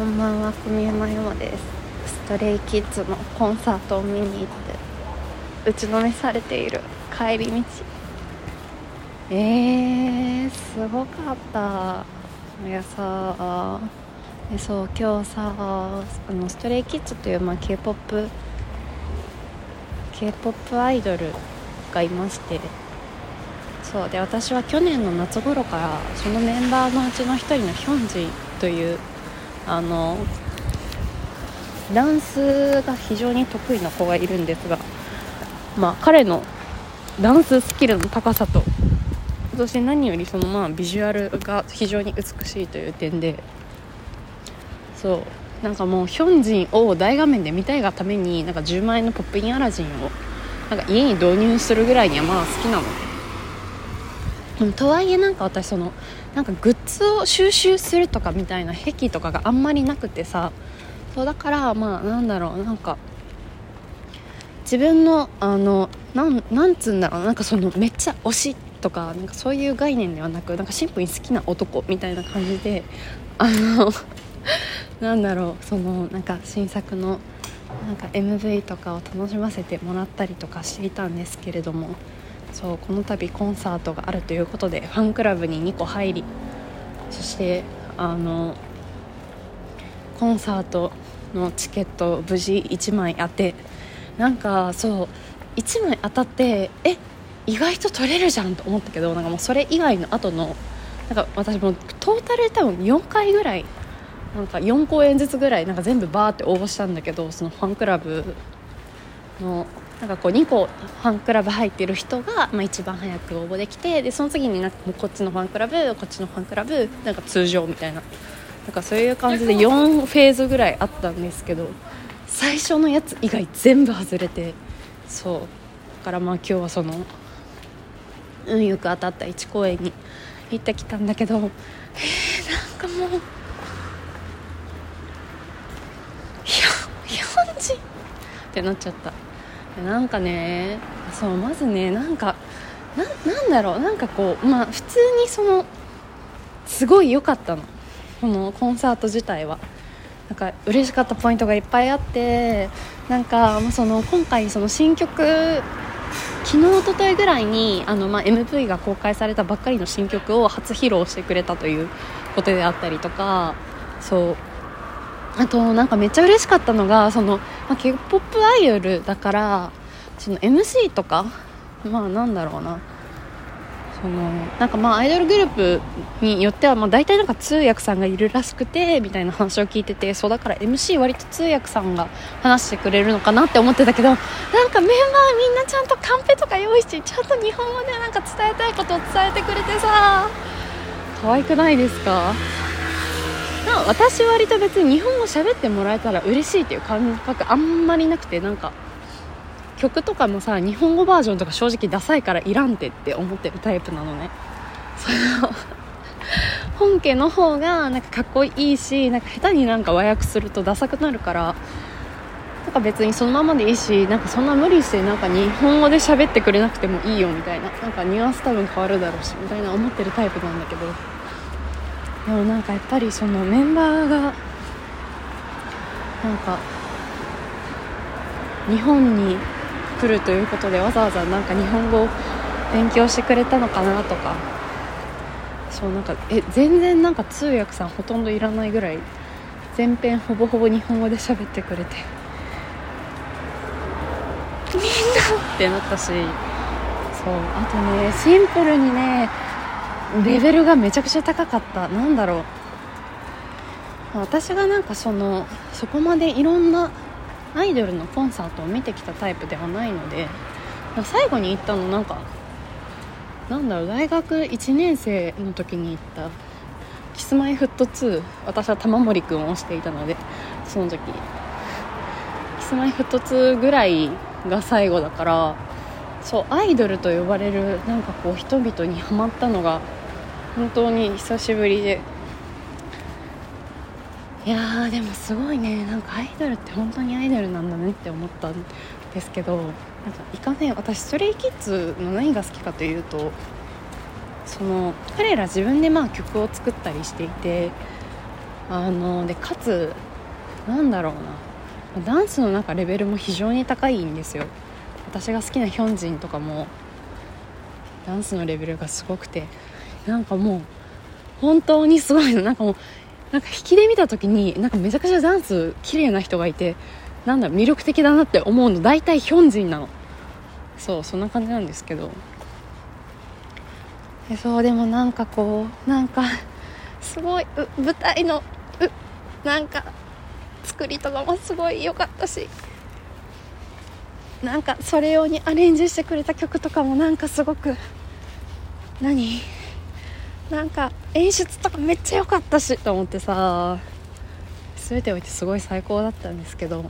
こんばんは小宮山山です。ストレイキッズのコンサートを見に行って打ちのめされている帰り道。えー、すごかった。いやさえそう今日さあのストレイキッズという、まあ、k p o p k p o p アイドルがいまして。そうで私は去年の夏頃からそのメンバーのうちの1人のヒョンジというあのダンスが非常に得意な子がいるんですが、まあ、彼のダンススキルの高さとそして何よりそのまあビジュアルが非常に美しいという点でそうなんかもうヒョンジンを大画面で見たいがためになんか10万円のポップインアラジンをなんか家に導入するぐらいにはまあ好きなの。でとはいえなんか私そのなんかグッズを収集するとかみたいな癖とかがあんまりなくてさそうだからまあなんだろうなんか自分のあのなんなんつうんだろうなんかそのめっちゃ推しとかなんかそういう概念ではなくなんかシンプルに好きな男みたいな感じであの なんだろうそのなんか新作のなんか MV とかを楽しませてもらったりとかしていたんですけれどもそうこの度コンサートがあるということでファンクラブに2個入りそしてあのコンサートのチケットを無事1枚当てなんかそう1枚当たってえ意外と取れるじゃんと思ったけどなんかもうそれ以外の後のなんか私もトータル多分4回ぐらいなんか4公演ずつぐらいなんか全部バーって応募したんだけどそのファンクラブのなんかこう2個ファンクラブ入ってる人が、まあ、一番早く応募できてでその次になんかこっちのファンクラブこっちのファンクラブなんか通常みたいな。なんかそういう感じで4フェーズぐらいあったんですけど最初のやつ以外全部外れてそう。だからまあ今日はその運よく当たった1公演に行ってきたんだけどえー、なんかもうってなっちゃったなんかねそうまずねなんかなんだろうなんかこうまあ普通にそのすごい良かったの。このコンサート自体は。なんか嬉しかったポイントがいっぱいあってなんかその今回その新曲昨日おとといぐらいにあの、まあ、MV が公開されたばっかりの新曲を初披露してくれたということであったりとかそうあとなんかめっちゃ嬉しかったのがその、まあ、k p o p アイドルだからその MC とかまあなんだろうな。そのなんかまあアイドルグループによってはまあ大体なんか通訳さんがいるらしくてみたいな話を聞いててそうだから MC 割と通訳さんが話してくれるのかなって思ってたけどなんかメンバーみんなちゃんとカンペとか用意してちゃんと日本語でなんか伝えたいことを伝えてくれてさ可愛くないですか？私割と別に日本語喋ってもらえたら嬉しいっていう感覚あんまりなくてなんか曲とかもさ日本語バージョンとか正直ダサいからいらんてって思ってるタイプなのね。その 本家の方がなんかかっこいいしなんか下手になんか和訳するとダサくなるからなんか別にそのままでいいしなんかそんな無理してなんか日本語で喋ってくれなくてもいいよみたいななんかニュアンス多分変わるだろうしみたいな思ってるタイプなんだけど。でもなんかやっぱりそのメンバーがなんか日本に来るということでわざわざなんか日本語を勉強してくれたのかなとか。そうなんかえ全然なんか通訳さんほとんどいらないぐらい全編ほぼほぼ日本語で喋ってくれて。みんな。ってなったし。そうあとねシンプルにねレベルがめちゃくちゃ高かった。なんだろう。私がなんかそのそこまでいろんなアイドルのコンサートを見てきたタイプではないので最後に行ったのなんかなんだろう大学1年生の時に行ったキスマイフット2私は玉森君を推していたのでその時。キスマイフット2ぐらいが最後だからそうアイドルと呼ばれるなんかこう人々にはまったのが本当に久しぶりで。いやでもすごいね。なんかアイドルって本当にアイドルなんだねって思ったんですけどなんかいかね私ストレイキッズの何が好きかというとその彼ら自分でまあ曲を作ったりしていてあのでかつなんだろうな。ダンスの中レベルも非常に高いんですよ。私が好きなヒョンジンとかもダンスのレベルがすごくてなんかもう本当にすごいの。なんかもうなんか引きで見た時になんかめちゃくちゃダンス綺麗な人がいてなんだ魅力的だなって思うの大体ヒョンジンなの。そうそんな感じなんですけど。えそうでもなんかこうなんかすごい舞台のうなんか作りとかもすごい良かったしなんかそれ用にアレンジしてくれた曲とかもなんかすごく何？なんか演出とかめっちゃ良かったしと思ってさ全ておいてすごい最高だったんですけど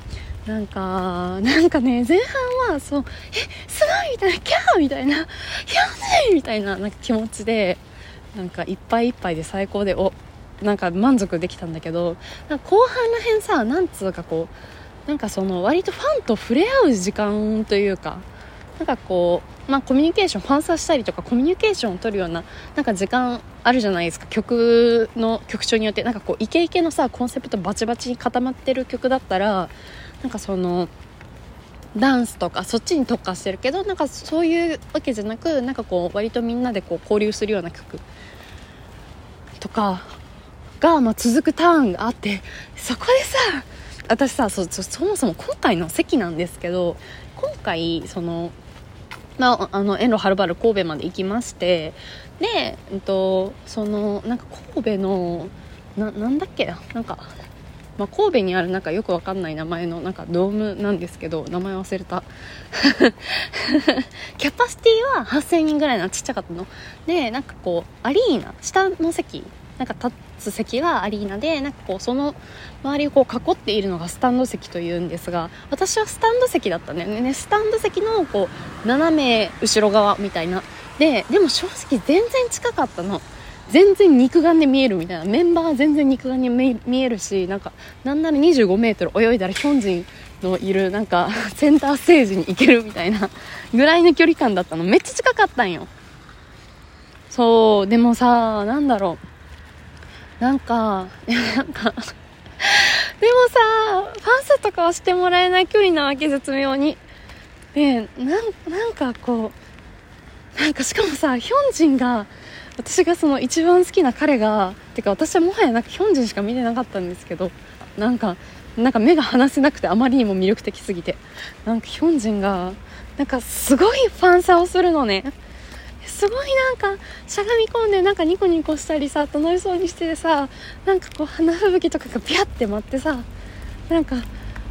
なんかなんかね前半はそうえすごいみたいなキャーみたいなやめみたいななんか気持ちでなんかいっぱいいっぱいで最高でおなんか満足できたんだけどなんか後半らへんさなんつうかこうなんかその割とファンと触れ合う時間というかなんかこう、まあ、コミュニケーションファンサーしたりとかコミュニケーションを取るようななんか時間あるじゃないですか曲の曲調によってなんかこうイケイケのさコンセプトバチバチに固まってる曲だったらなんかそのダンスとかそっちに特化してるけどなんかそういうわけじゃなくなんかこう割とみんなでこう交流するような曲とかが、まあ、続くターンがあってそこでさ私さそもそも今回の席なんですけど今回その、まあ、あの遠路はるばる神戸まで行きましてで、えっと、そのなんか神戸のななんだっけ？なんかまあ、神戸にあるなんかよくわかんない名前のなんかドームなんですけど名前忘れた。キャパシティは8000人ぐらいのちっちゃかったの。でなんかこうアリーナ下の席なんか立つ席はアリーナでなんかこうその周りをこう囲っているのがスタンド席というんですが私はスタンド席だったんだよね。スタンド席のこう斜め後ろ側みたいな。ででも正直全然近かったの。全然肉眼で見えるみたいな。メンバーは全然肉眼に見えるしなんかなんなら2 5メートル泳いだらヒョンジンのいるなんか センターステージに行けるみたいなぐらいの距離感だったの。めっちゃ近かったんよ。そうでもさなんだろう。なんか、なんかでもさ、ファンサとかはしてもらえない距離なわけ、絶妙に。で、なん、なんかこう、なんかしかもさ、ヒョンジンが、私がその一番好きな彼が、てか私はもはやなんかヒョンジンしか見てなかったんですけど、なんか、なんか目が離せなくてあまりにも魅力的すぎて。なんかヒョンジンが、なんかすごいファンサをするのね。すごいなんかしゃがみ込んでなんかニコニコしたりさ楽しそうにしてさなんかこう花吹雪とかがビャって舞ってさなんか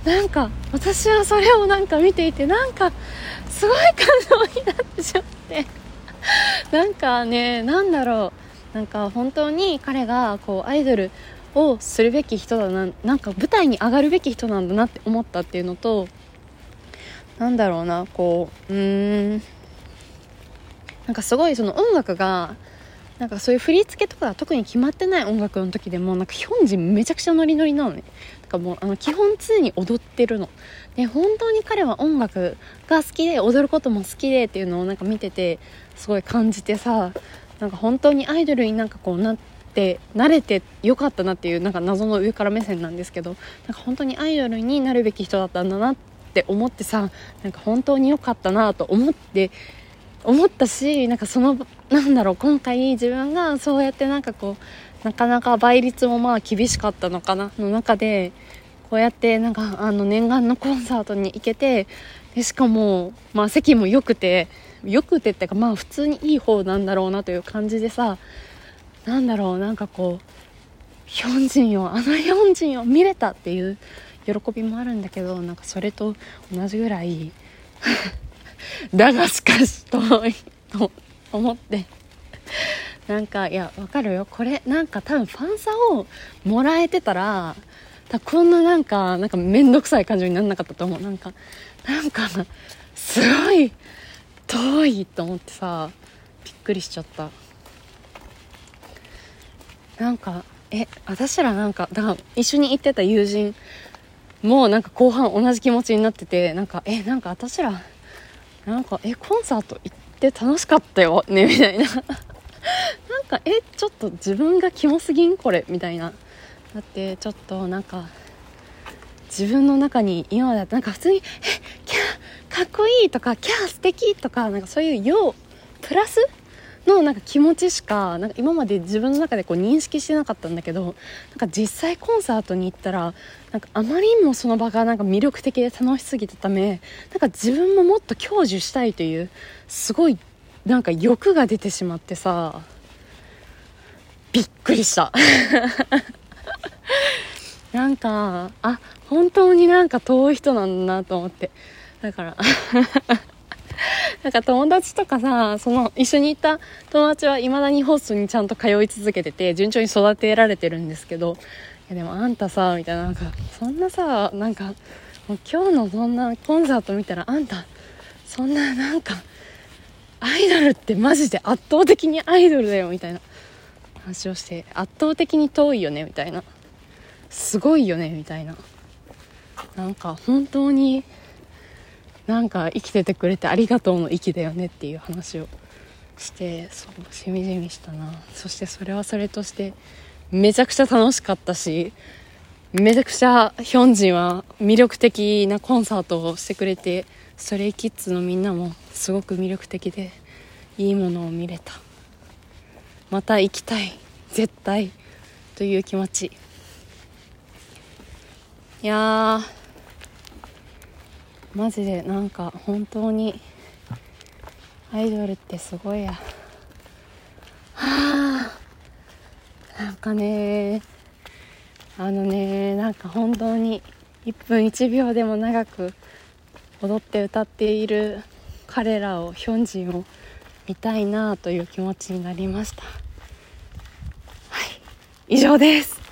なんか私はそれをなんか見ていてなんかすごい感動になってしまって。なんかねなんだろう。なんか本当に彼がこうアイドルをするべき人だななんか舞台に上がるべき人なんだなって思ったっていうのとなんだろうなこううーん。なんかすごいその音楽がなんかそういう振り付けとか特に決まってない音楽の時でもなんかヒョンジンめちゃくちゃノリノリなのね。だかもうあの基本常に踊ってるの。で本当に彼は音楽が好きで踊ることも好きでっていうのをなんか見ててすごい感じてさなんか本当にアイドルになんかこうなって慣れてよかったなっていうなんか謎の上から目線なんですけどなんか本当にアイドルになるべき人だったんだなって思ってさなんか本当に良かったなと思って思ったしなんかそのなんだろう今回自分がそうやってなんかこうなかなか倍率もまあ厳しかったのかなの中でこうやってなんかあの念願のコンサートに行けてでしかも、まあ、席も良くて良くてってかまあ普通にいい方なんだろうなという感じでさなんだろうなんかこうヒョンジンをあのヒョンジンを見れたっていう喜びもあるんだけどなんかそれと同じぐらいだがしかし遠いと思って。なんかいやわかるよ。これなんか多分ファンサをもらえてたらこんななんかなんか面倒くさい感情にならなかったと思う。なんかなんかすごい遠いと思ってさびっくりしちゃった。なんかえ私らなんかだから一緒に行ってた友人もうなんか後半同じ気持ちになっててなんかえなんか私らなんかえコンサート行って楽しかったよねみたいな。なんかえちょっと自分がキモすぎんこれみたいな。だってちょっとなんか自分の中に今までなんか普通に「えキャーかっこいい」とか「キャー素敵とかなんかそういうようプラスのなんか気持ちしかなんか今まで自分の中でこう認識してなかったんだけどなんか実際コンサートに行ったらなんかあまりにもその場がなんか魅力的で楽しすぎたためなんか自分ももっと享受したいというすごいなんか欲が出てしまってさびっくりした。なんかあ本当になんか遠い人なんだなと思って。だから。なんか友達とかさ、その一緒に行った友達は未だにホストにちゃんと通い続けてて、順調に育てられてるんですけど、いやでもあんたさ、みたいな、なんか、そんなさ、なんか、もう今日のそんなコンサート見たら、あんた、そんななんか、アイドルってマジで圧倒的にアイドルだよ、みたいな話をして、圧倒的に遠いよね、みたいな。すごいよね、みたいな。なんか本当になんか生きててくれてありがとうの息だよねっていう話をしてそうしみじみしたな。そしてそれはそれとしてめちゃくちゃ楽しかったしめちゃくちゃヒョンジンは魅力的なコンサートをしてくれてストレイキッズのみんなもすごく魅力的でいいものを見れた。また行きたい。絶対。という気持ち。いやー。マジでなんか本当にアイドルってすごいや。はあなんかねあのねなんか本当に1分1秒でも長く踊って歌っている彼らをヒョンジンを見たいなという気持ちになりました。はい。以上です。